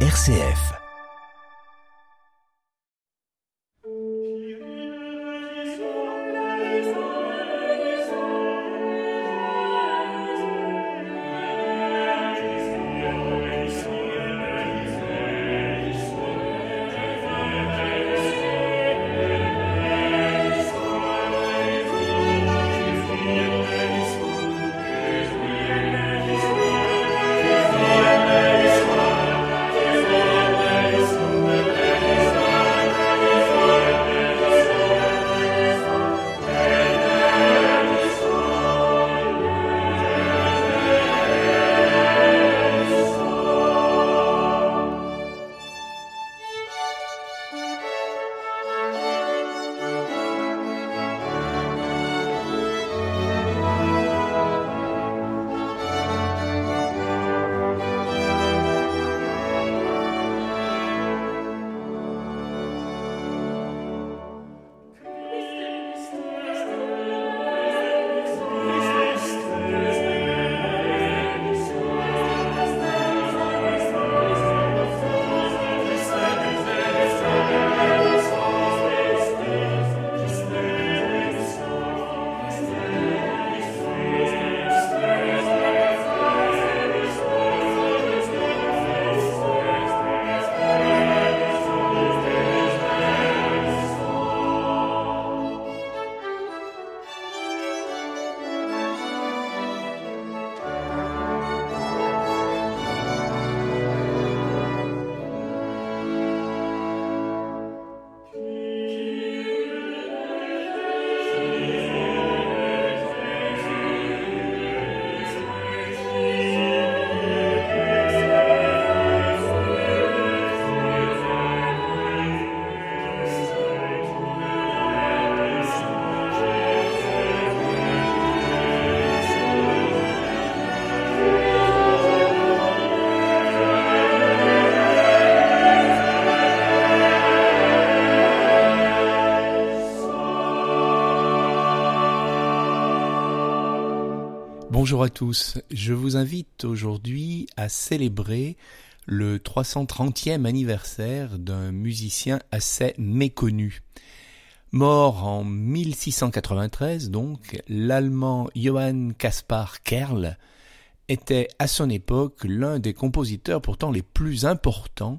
RCF. Bonjour à tous, je vous invite aujourd'hui à célébrer le 330e anniversaire d'un musicien assez méconnu. Mort en 1693 donc, l'allemand Johann Caspar Kerl était à son époque l'un des compositeurs pourtant les plus importants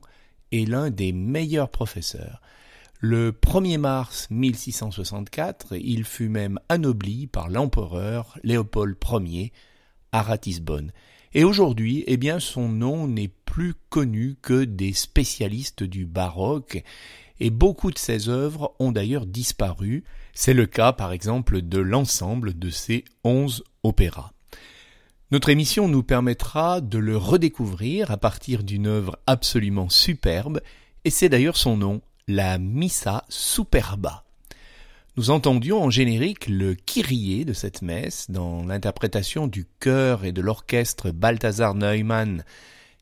et l'un des meilleurs professeurs. Le 1er mars 1664, il fut même anobli par l'empereur Léopold Ier à Ratisbonne. Et aujourd'hui, eh bien, son nom n'est plus connu que des spécialistes du baroque, et beaucoup de ses œuvres ont d'ailleurs disparu. C'est le cas, par exemple, de l'ensemble de ses onze opéras. Notre émission nous permettra de le redécouvrir à partir d'une œuvre absolument superbe, et c'est d'ailleurs son nom, la Missa Superba. Nous entendions en générique le Kyrie de cette messe dans l'interprétation du chœur et de l'orchestre Balthasar Neumann,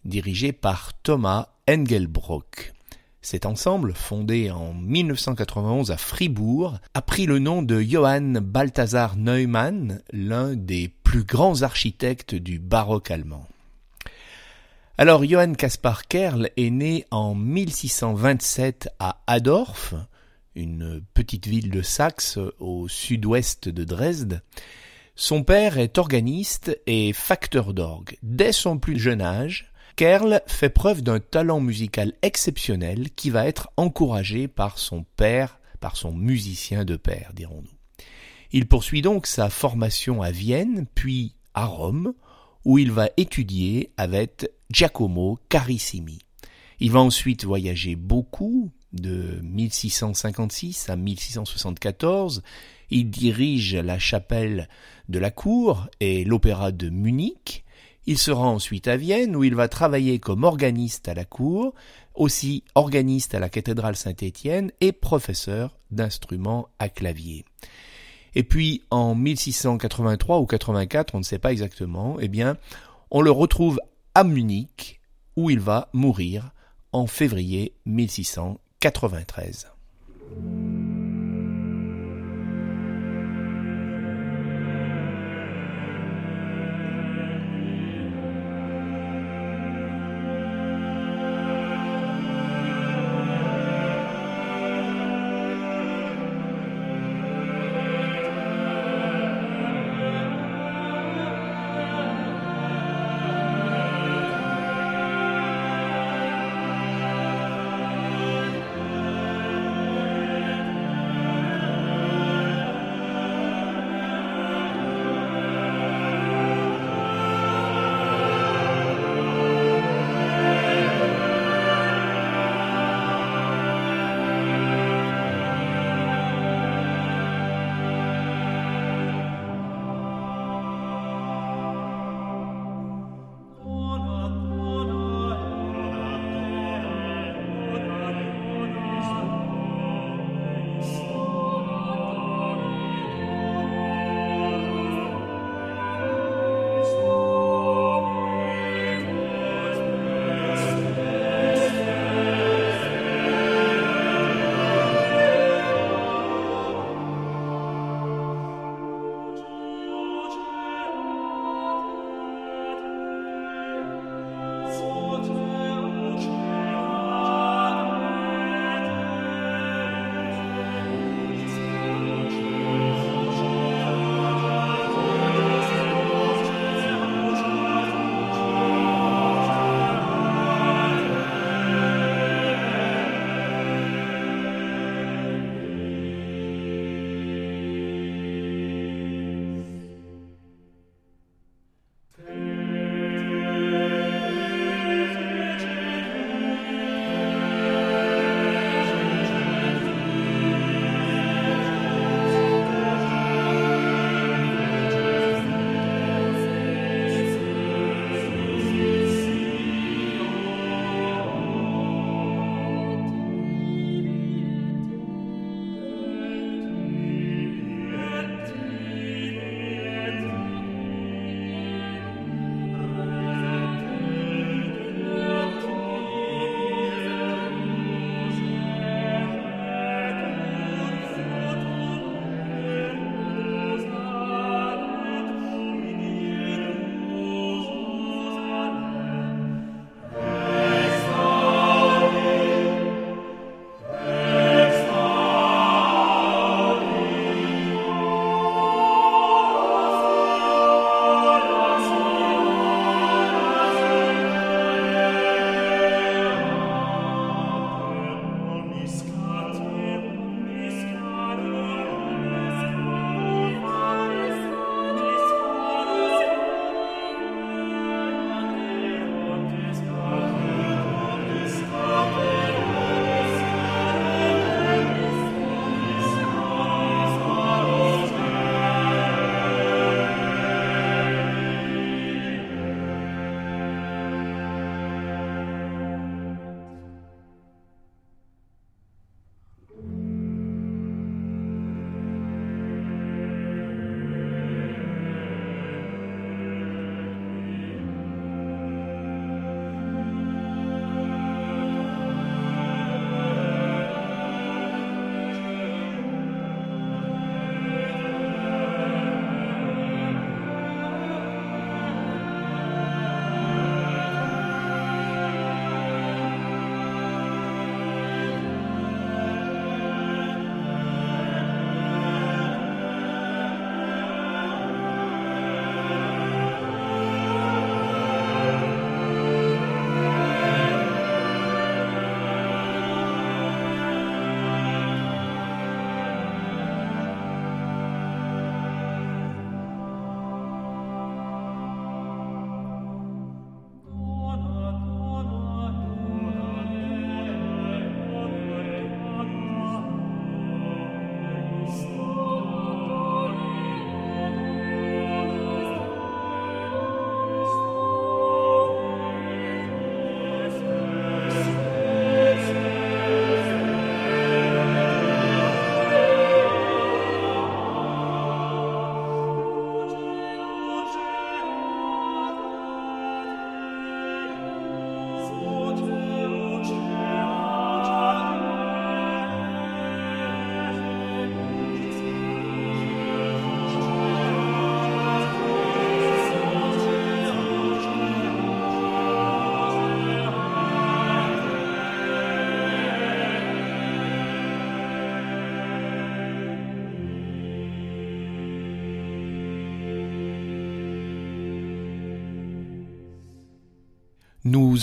dirigé par Thomas Engelbrock. Cet ensemble, fondé en 1991 à Fribourg, a pris le nom de Johann Balthasar Neumann, l'un des plus grands architectes du baroque allemand. Alors Johann Caspar Kerl est né en 1627 à Adorf, une petite ville de Saxe au sud-ouest de Dresde. Son père est organiste et facteur d'orgue. Dès son plus jeune âge, Kerl fait preuve d'un talent musical exceptionnel qui va être encouragé par son père, par son musicien de père, dirons-nous. Il poursuit donc sa formation à Vienne, puis à Rome, où il va étudier avec Giacomo Carissimi. Il va ensuite voyager beaucoup, de 1656 à 1674. Il dirige la chapelle de la cour et l'opéra de Munich. Il se rend ensuite à Vienne où il va travailler comme organiste à la cour, aussi organiste à la cathédrale Saint-Étienne et professeur d'instruments à clavier. Et puis en 1683 ou 84, on ne sait pas exactement, eh bien, on le retrouve à Munich où il va mourir en février 1693.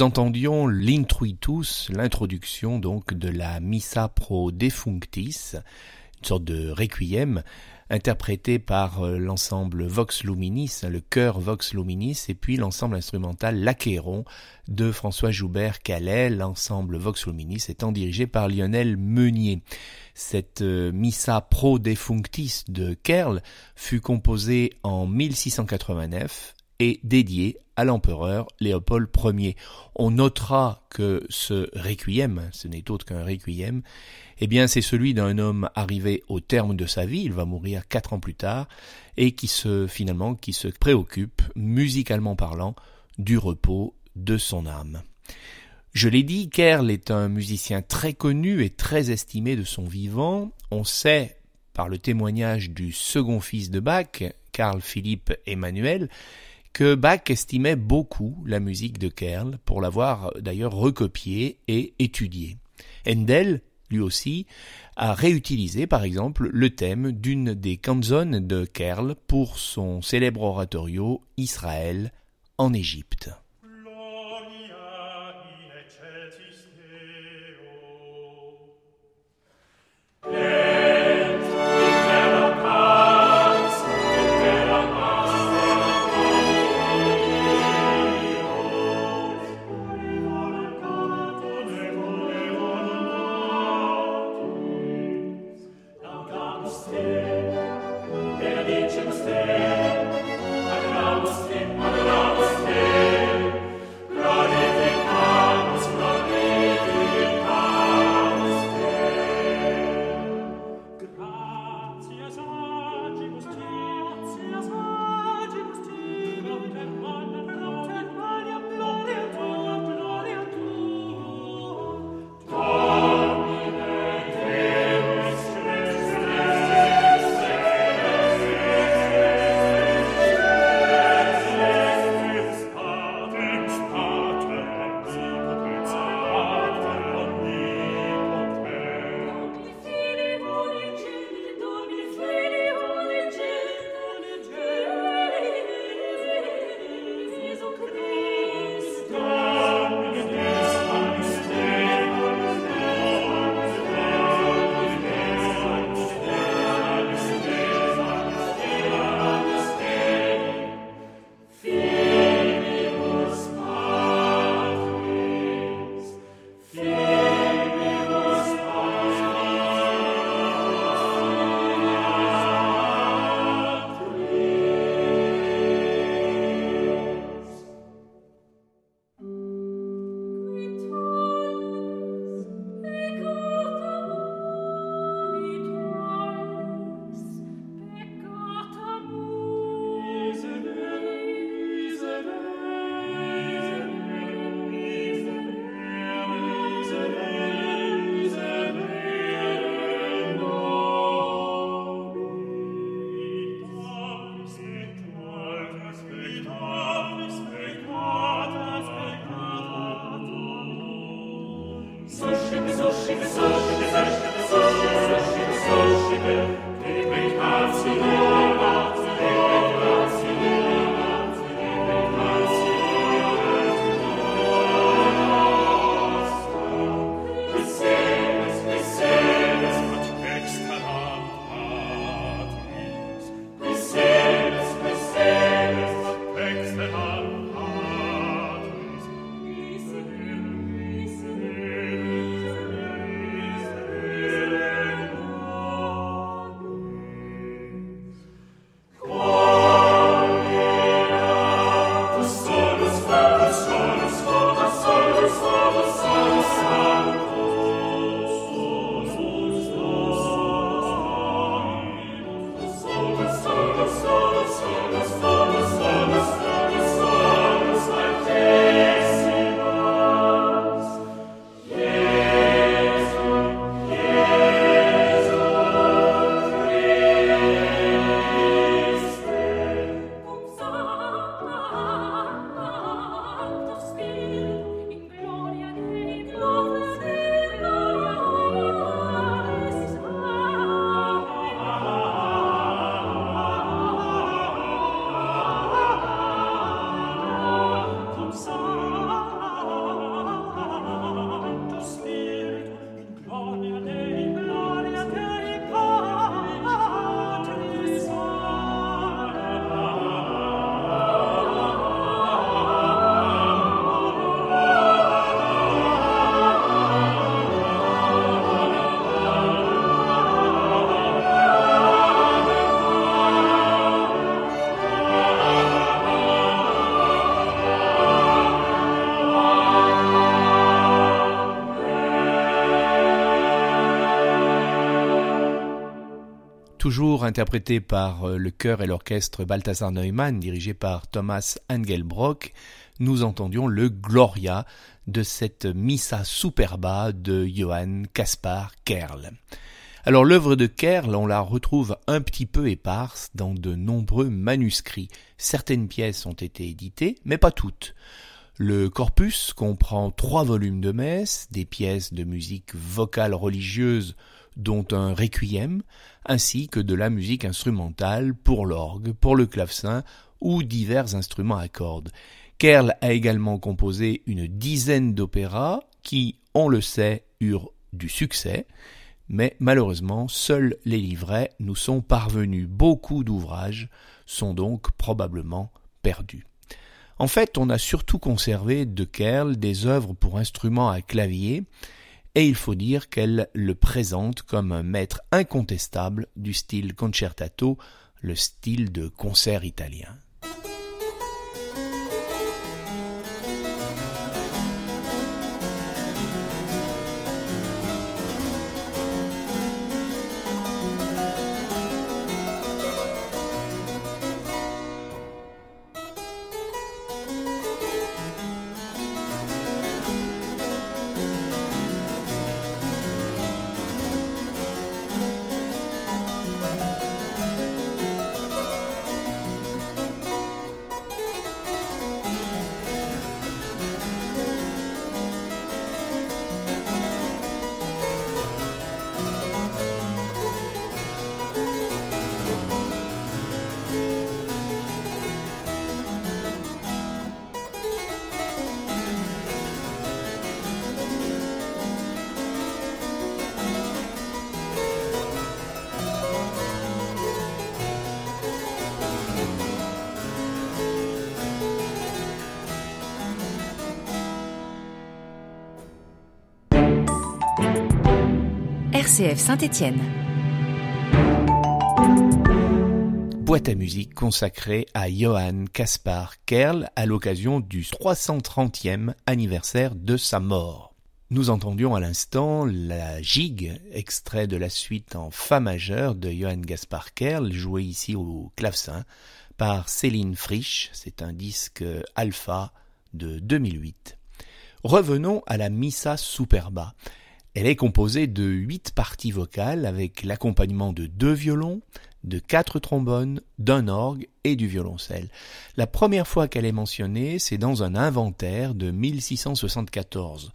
Nous entendions l'intruitus, l'introduction donc de la Missa pro defunctis, une sorte de requiem interprété par euh, l'ensemble Vox Luminis, le chœur Vox Luminis, et puis l'ensemble instrumental L'Achéron de François Joubert Calais, l'ensemble Vox Luminis étant dirigé par Lionel Meunier. Cette euh, Missa pro defunctis de Kerl fut composée en 1689 et dédiée à l'empereur Léopold Ier. On notera que ce requiem, ce n'est autre qu'un requiem, eh bien c'est celui d'un homme arrivé au terme de sa vie, il va mourir quatre ans plus tard, et qui se finalement qui se préoccupe, musicalement parlant, du repos de son âme. Je l'ai dit, Kerl est un musicien très connu et très estimé de son vivant. On sait, par le témoignage du second fils de Bach, Carl Philippe Emmanuel, que Bach estimait beaucoup la musique de Kerl pour l'avoir d'ailleurs recopiée et étudiée. Handel, lui aussi, a réutilisé par exemple le thème d'une des canzones de Kerl pour son célèbre oratorio Israël en Égypte. Interprété par euh, le chœur et l'orchestre Balthasar Neumann, dirigé par Thomas Engelbrock, nous entendions le Gloria de cette Missa Superba de Johann Caspar Kerl. Alors l'œuvre de Kerl, on la retrouve un petit peu éparse dans de nombreux manuscrits. Certaines pièces ont été éditées, mais pas toutes. Le corpus comprend trois volumes de messe, des pièces de musique vocale religieuse dont un requiem, ainsi que de la musique instrumentale pour l'orgue, pour le clavecin ou divers instruments à cordes. Kerl a également composé une dizaine d'opéras qui, on le sait, eurent du succès, mais malheureusement seuls les livrets nous sont parvenus. Beaucoup d'ouvrages sont donc probablement perdus. En fait, on a surtout conservé de Kerl des œuvres pour instruments à clavier, et il faut dire qu'elle le présente comme un maître incontestable du style concertato, le style de concert italien. Saint-Étienne. Boîte à musique consacrée à Johann Caspar Kerl à l'occasion du 330e anniversaire de sa mort. Nous entendions à l'instant la gigue, extrait de la suite en Fa majeur de Johann Caspar Kerl, joué ici au clavecin par Céline Frisch. C'est un disque alpha de 2008. Revenons à la Missa Superba. Elle est composée de huit parties vocales avec l'accompagnement de deux violons, de quatre trombones, d'un orgue et du violoncelle. La première fois qu'elle est mentionnée, c'est dans un inventaire de 1674.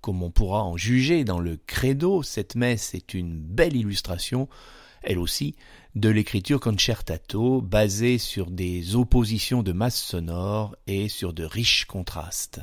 Comme on pourra en juger dans le credo, cette messe est une belle illustration, elle aussi, de l'écriture concertato basée sur des oppositions de masse sonore et sur de riches contrastes.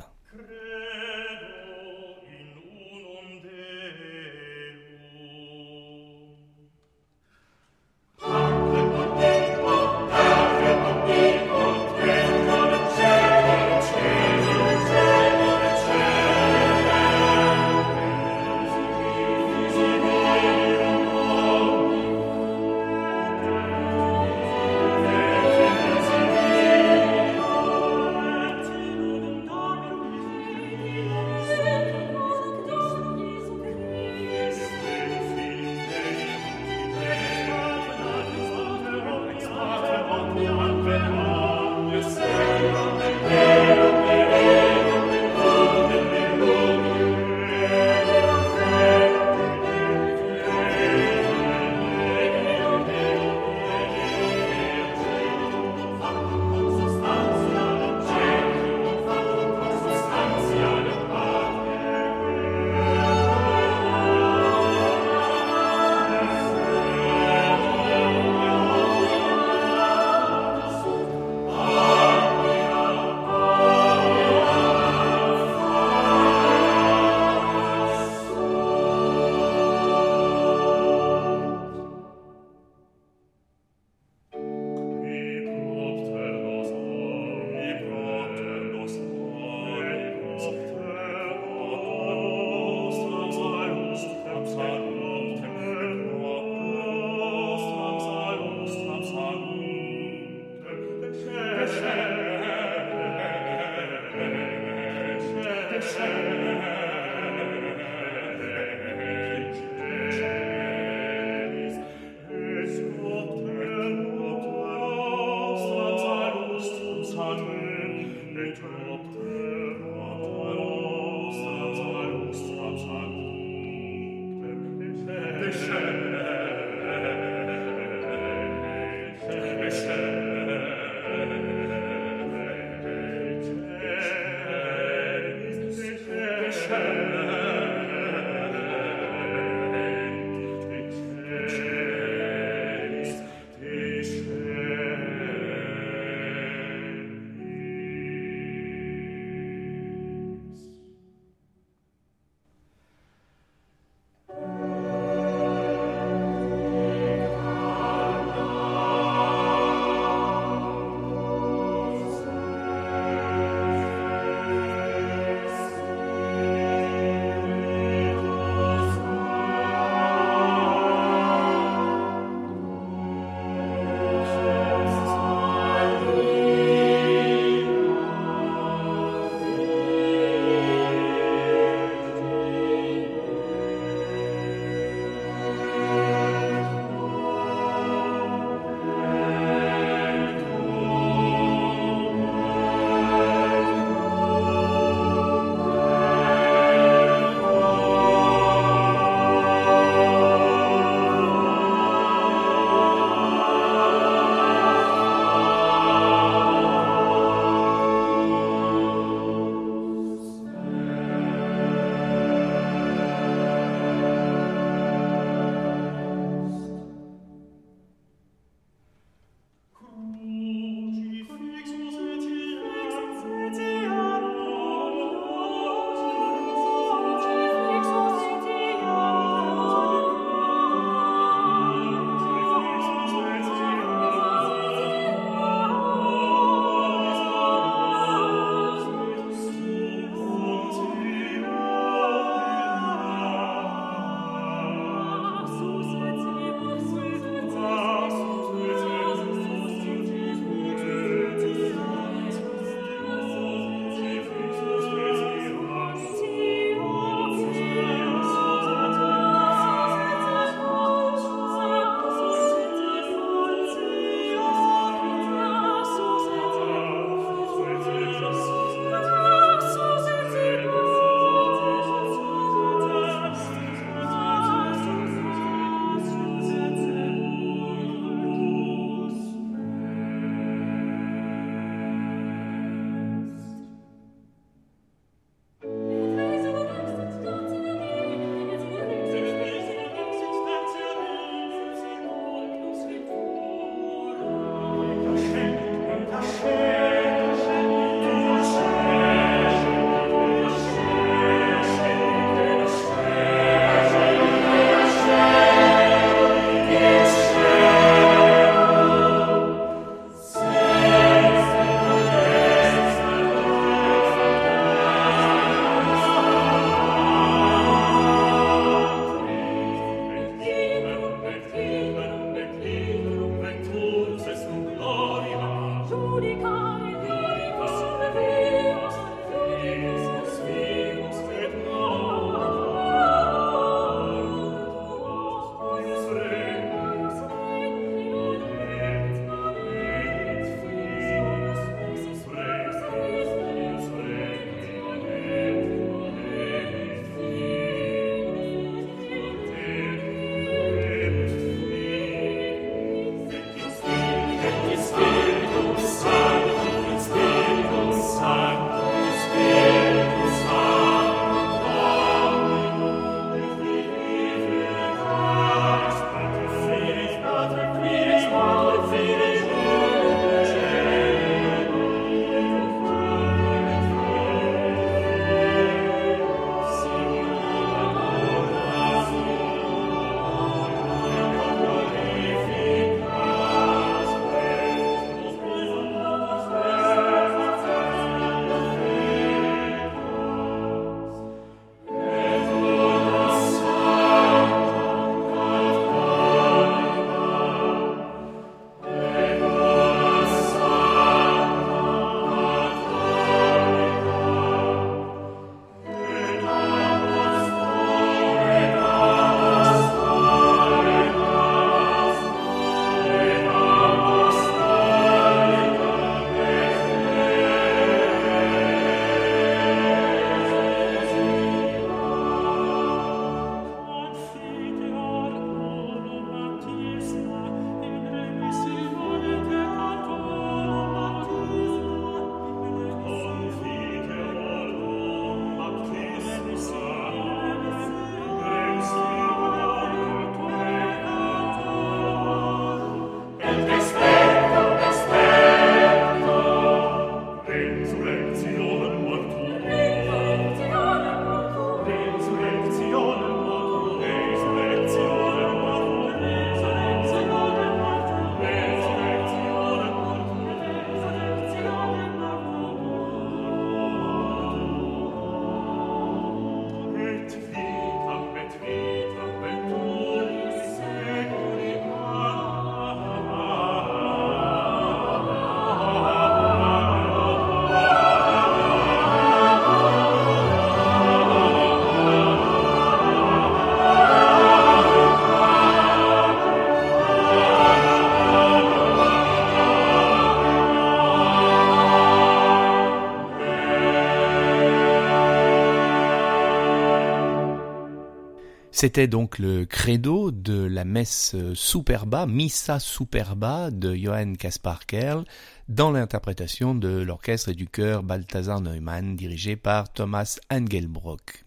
C'était donc le credo de la messe Superba, Missa Superba de Johann Caspar Kerl, dans l'interprétation de l'orchestre et du chœur Balthasar Neumann, dirigé par Thomas Engelbrock.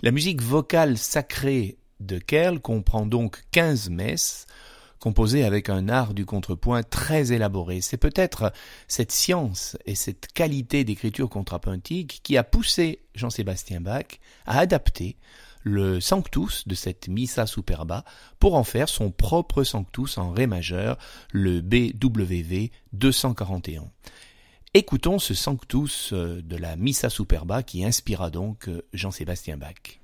La musique vocale sacrée de Kerl comprend donc 15 messes, composées avec un art du contrepoint très élaboré. C'est peut-être cette science et cette qualité d'écriture contrapuntique qui a poussé Jean-Sébastien Bach à adapter le Sanctus de cette Missa Superba pour en faire son propre Sanctus en Ré majeur, le BWV 241. Écoutons ce Sanctus euh, de la Missa Superba qui inspira donc euh, Jean-Sébastien Bach.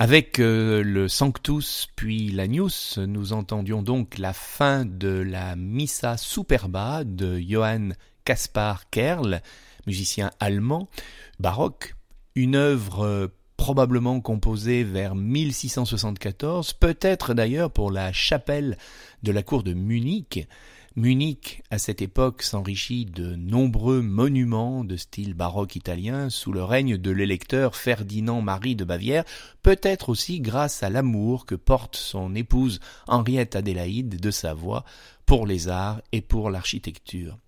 Avec euh, le Sanctus puis l'Agnus, nous entendions donc la fin de la Missa Superba de Johann Caspar Kerl, musicien allemand, baroque, une œuvre euh, probablement composée vers 1674, peut-être d'ailleurs pour la chapelle de la cour de Munich, Munich, à cette époque, s'enrichit de nombreux monuments de style baroque italien sous le règne de l'électeur Ferdinand Marie de Bavière, peut-être aussi grâce à l'amour que porte son épouse Henriette Adélaïde de Savoie pour les arts et pour l'architecture.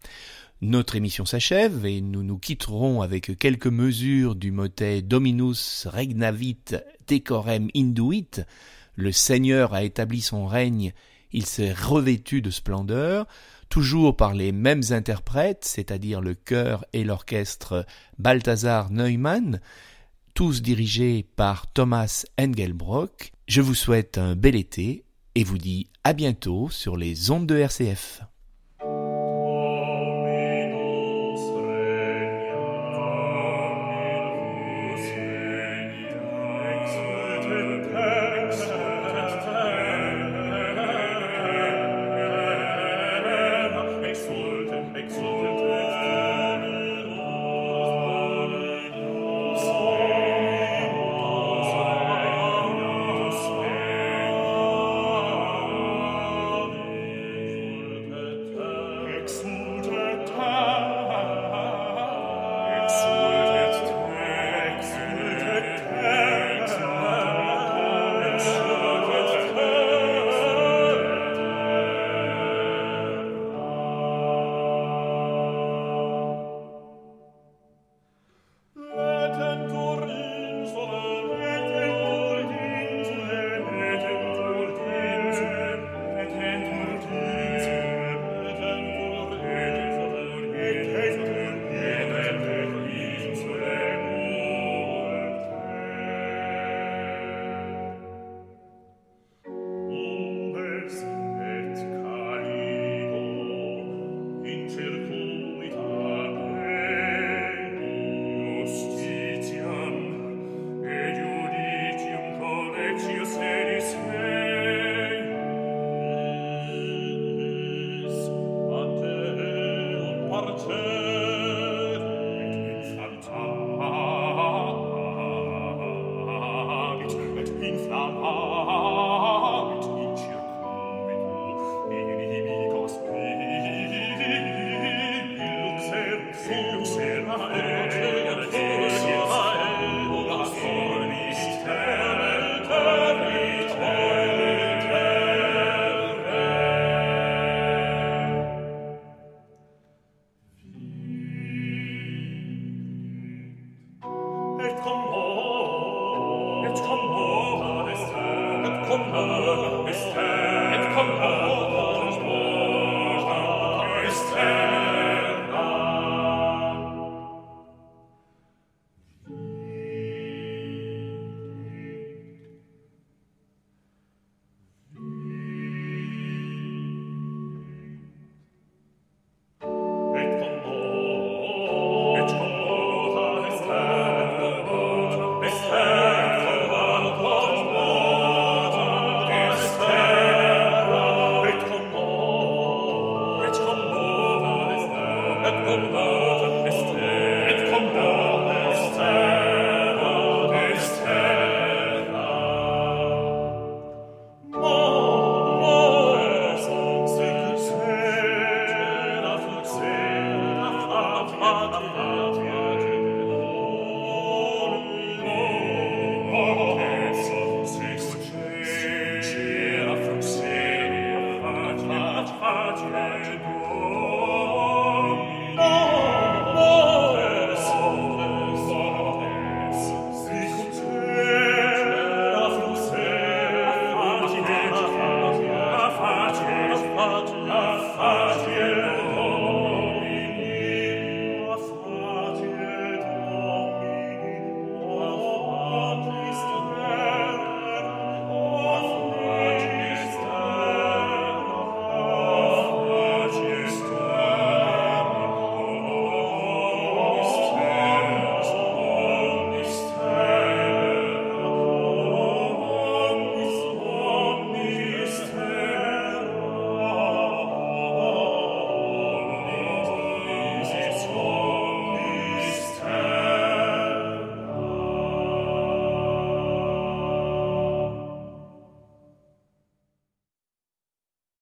Notre émission s'achève et nous nous quitterons avec quelques mesures du motet Dominus regnavit decorem induit. Le Seigneur a établi son règne il s'est revêtu de splendeur, toujours par les mêmes interprètes, c'est-à-dire le chœur et l'orchestre Balthasar Neumann, tous dirigés par Thomas Engelbrock. Je vous souhaite un bel été et vous dis à bientôt sur les ondes de RCF.